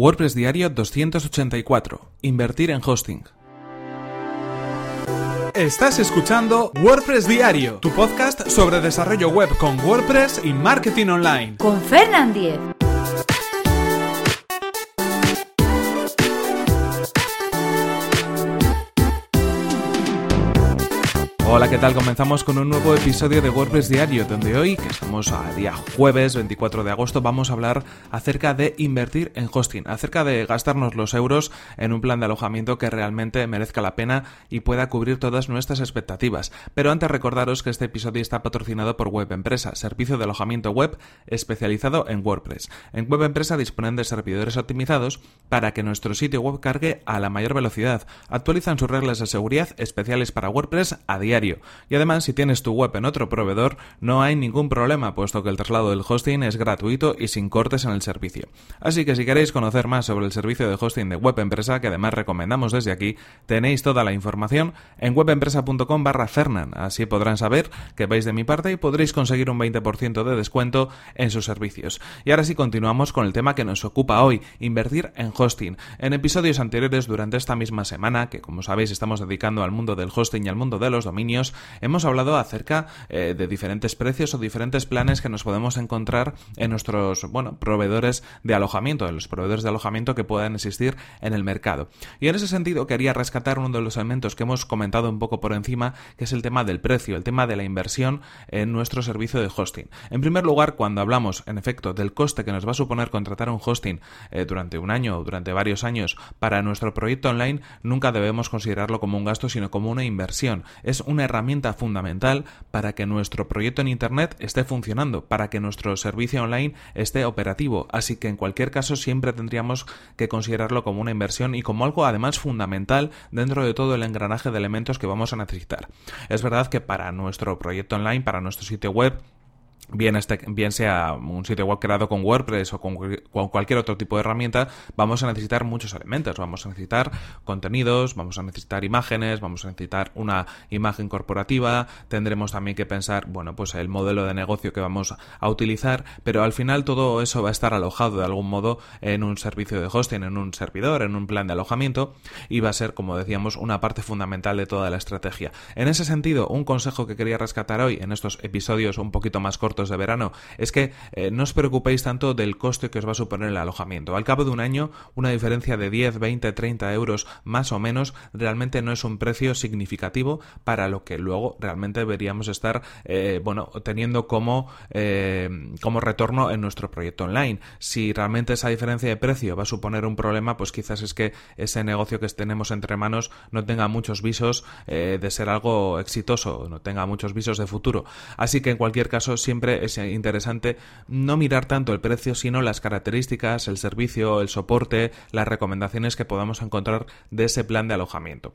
WordPress Diario 284. Invertir en hosting. Estás escuchando WordPress Diario, tu podcast sobre desarrollo web con WordPress y marketing online. Con Fernand Diez. Hola, ¿qué tal? Comenzamos con un nuevo episodio de WordPress Diario, donde hoy, que estamos a día jueves 24 de agosto, vamos a hablar acerca de invertir en hosting, acerca de gastarnos los euros en un plan de alojamiento que realmente merezca la pena y pueda cubrir todas nuestras expectativas. Pero antes recordaros que este episodio está patrocinado por Web Empresa, servicio de alojamiento web especializado en WordPress. En Web Empresa disponen de servidores optimizados para que nuestro sitio web cargue a la mayor velocidad. Actualizan sus reglas de seguridad especiales para WordPress a diario y además, si tienes tu web en otro proveedor, no hay ningún problema, puesto que el traslado del hosting es gratuito y sin cortes en el servicio. Así que si queréis conocer más sobre el servicio de hosting de Web Empresa, que además recomendamos desde aquí, tenéis toda la información en webempresa.com barra Fernan. Así podrán saber que vais de mi parte y podréis conseguir un 20% de descuento en sus servicios. Y ahora sí continuamos con el tema que nos ocupa hoy, invertir en hosting. En episodios anteriores durante esta misma semana, que como sabéis estamos dedicando al mundo del hosting y al mundo de los dominios, hemos hablado acerca eh, de diferentes precios o diferentes planes que nos podemos encontrar en nuestros bueno, proveedores de alojamiento, en los proveedores de alojamiento que puedan existir en el mercado. Y en ese sentido quería rescatar uno de los elementos que hemos comentado un poco por encima, que es el tema del precio, el tema de la inversión en nuestro servicio de hosting. En primer lugar, cuando hablamos, en efecto, del coste que nos va a suponer contratar un hosting eh, durante un año o durante varios años para nuestro proyecto online, nunca debemos considerarlo como un gasto, sino como una inversión. Es una herramienta fundamental para que nuestro proyecto en Internet esté funcionando, para que nuestro servicio online esté operativo. Así que en cualquier caso siempre tendríamos que considerarlo como una inversión y como algo además fundamental dentro de todo el engranaje de elementos que vamos a necesitar. Es verdad que para nuestro proyecto online, para nuestro sitio web, bien, este, bien sea un sitio web creado con WordPress o con, cualquier otro tipo de herramienta, vamos a necesitar muchos elementos. Vamos a necesitar contenidos, vamos a necesitar imágenes, vamos a necesitar una imagen corporativa, tendremos también que pensar, bueno, pues el modelo de negocio que vamos a utilizar, pero al final todo eso va a estar alojado de algún modo en un servicio de hosting, en un servidor, en un plan de alojamiento y va a ser, como decíamos, una parte fundamental de toda la estrategia. En ese sentido, un consejo que quería rescatar hoy en estos episodios un poquito más cortos de verano, es que eh, no os preocupéis tanto del coste que os va a suponer el alojamiento. Al cabo de un año, una diferencia de 10, 20, 30 euros más o menos realmente no es un precio significativo para lo que luego realmente deberíamos estar eh, bueno, teniendo como, eh, como retorno en nuestro proyecto online. Si realmente esa diferencia de precio va a suponer un problema, pues quizás es que ese negocio que tenemos entre manos no tenga muchos visos de ser algo exitoso, no tenga muchos visos de futuro. Así que en cualquier caso siempre es interesante no mirar tanto el precio, sino las características, el servicio, el soporte, las recomendaciones que podamos encontrar de ese plan de alojamiento.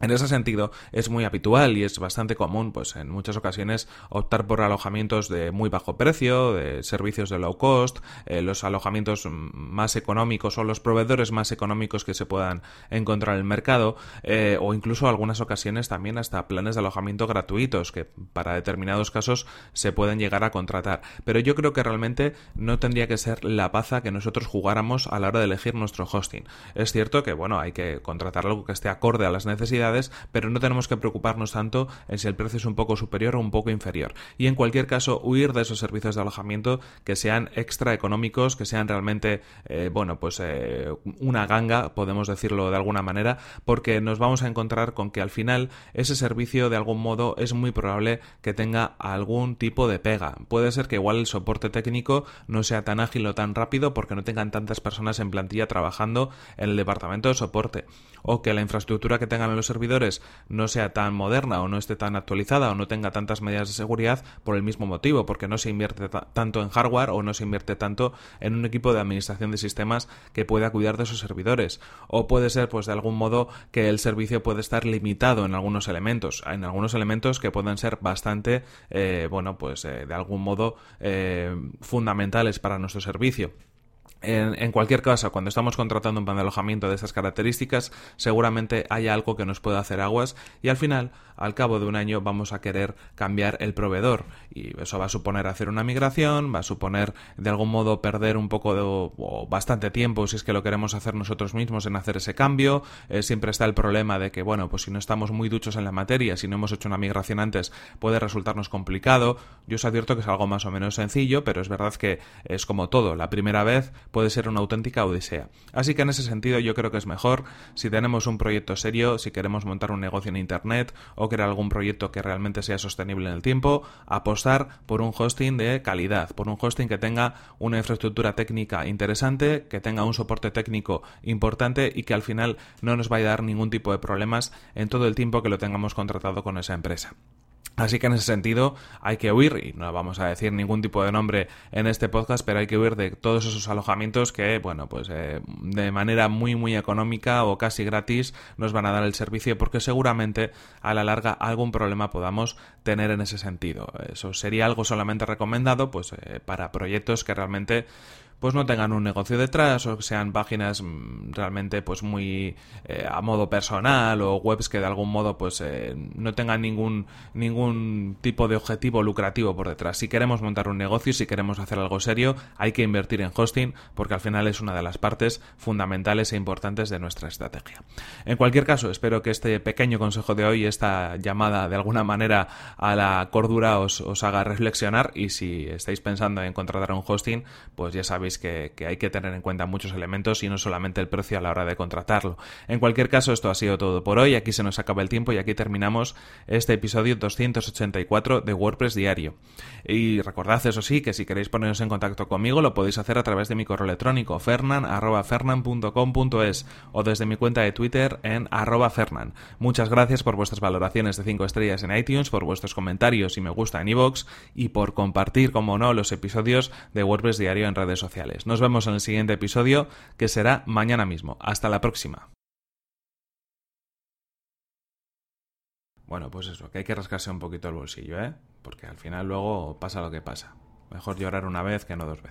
En ese sentido, es muy habitual y es bastante común, pues en muchas ocasiones, optar por alojamientos de muy bajo precio, de servicios de low cost, eh, los alojamientos más económicos o los proveedores más económicos que se puedan encontrar en el mercado, eh, o incluso algunas ocasiones también hasta planes de alojamiento gratuitos que para determinados casos se pueden llegar a contratar. Pero yo creo que realmente no tendría que ser la paza que nosotros jugáramos a la hora de elegir nuestro hosting. Es cierto que, bueno, hay que contratar algo que esté acorde a las necesidades pero no tenemos que preocuparnos tanto en si el precio es un poco superior o un poco inferior. Y en cualquier caso, huir de esos servicios de alojamiento que sean extra económicos, que sean realmente, eh, bueno, pues eh, una ganga, podemos decirlo de alguna manera, porque nos vamos a encontrar con que al final ese servicio de algún modo es muy probable que tenga algún tipo de pega. Puede ser que igual el soporte técnico no sea tan ágil o tan rápido porque no tengan tantas personas en plantilla trabajando en el departamento de soporte o que la infraestructura que tengan los servidores no sea tan moderna o no esté tan actualizada o no tenga tantas medidas de seguridad por el mismo motivo, porque no se invierte tanto en hardware o no se invierte tanto en un equipo de administración de sistemas que pueda cuidar de esos servidores. O puede ser, pues, de algún modo que el servicio puede estar limitado en algunos elementos, en algunos elementos que pueden ser bastante, eh, bueno, pues, eh, de algún modo eh, fundamentales para nuestro servicio. En, cualquier caso, cuando estamos contratando un plan de alojamiento de esas características, seguramente hay algo que nos pueda hacer aguas y al final, al cabo de un año, vamos a querer cambiar el proveedor y eso va a suponer hacer una migración, va a suponer de algún modo perder un poco de, o bastante tiempo si es que lo queremos hacer nosotros mismos en hacer ese cambio. Eh, siempre está el problema de que, bueno, pues si no estamos muy duchos en la materia, si no hemos hecho una migración antes, puede resultarnos complicado. Yo os advierto que es algo más o menos sencillo, pero es verdad que es como todo. La primera vez puede ser una auténtica odisea. Así que en ese sentido yo creo que es mejor si tenemos un proyecto serio, si queremos montar un negocio en Internet o crear algún proyecto que realmente sea sostenible en el tiempo, apostar por un hosting de calidad, por un hosting que tenga una infraestructura técnica interesante, que tenga un soporte técnico importante y que al final no nos vaya a dar ningún tipo de problemas en todo el tiempo que lo tengamos contratado con esa empresa. Así que en ese sentido hay que huir, y no vamos a decir ningún tipo de nombre en este podcast, pero hay que huir de todos esos alojamientos que, bueno, pues eh, de manera muy muy económica o casi gratis nos van a dar el servicio porque seguramente a la larga algún problema podamos tener en ese sentido. Eso sería algo solamente recomendado pues eh, para proyectos que realmente pues no tengan un negocio detrás o que sean páginas mm, realmente pues muy eh, a modo personal o webs que de algún modo pues eh, no tengan ningún ningún tipo de objetivo lucrativo por detrás. Si queremos montar un negocio, si queremos hacer algo serio, hay que invertir en hosting porque al final es una de las partes fundamentales e importantes de nuestra estrategia. En cualquier caso, espero que este pequeño consejo de hoy, esta llamada de alguna manera a la cordura os, os haga reflexionar y si estáis pensando en contratar un hosting, pues ya sabéis que, hay que tener en cuenta muchos elementos y no solamente el precio a la hora de contratarlo. En cualquier caso, esto ha sido todo por hoy. Aquí se nos acaba el tiempo y aquí terminamos este episodio 284 de WordPress Diario. Y recordad, eso sí, que si queréis poneros en contacto conmigo, lo podéis hacer a través de mi correo electrónico fernan.fernan.com.es o desde mi cuenta de Twitter en arroba. Muchas gracias por vuestras valoraciones de 5 estrellas en iTunes, por vuestros comentarios y me gusta en iVoox y por compartir, como no, los episodios de WordPress Diario en redes Nos vemos en el siguiente episodio, que será mañana mismo. Hasta la próxima. Bueno, pues eso, que hay que rascarse un poquito el bolsillo, ¿eh? Porque al final luego pasa lo que pasa. Mejor llorar una vez que no dos veces.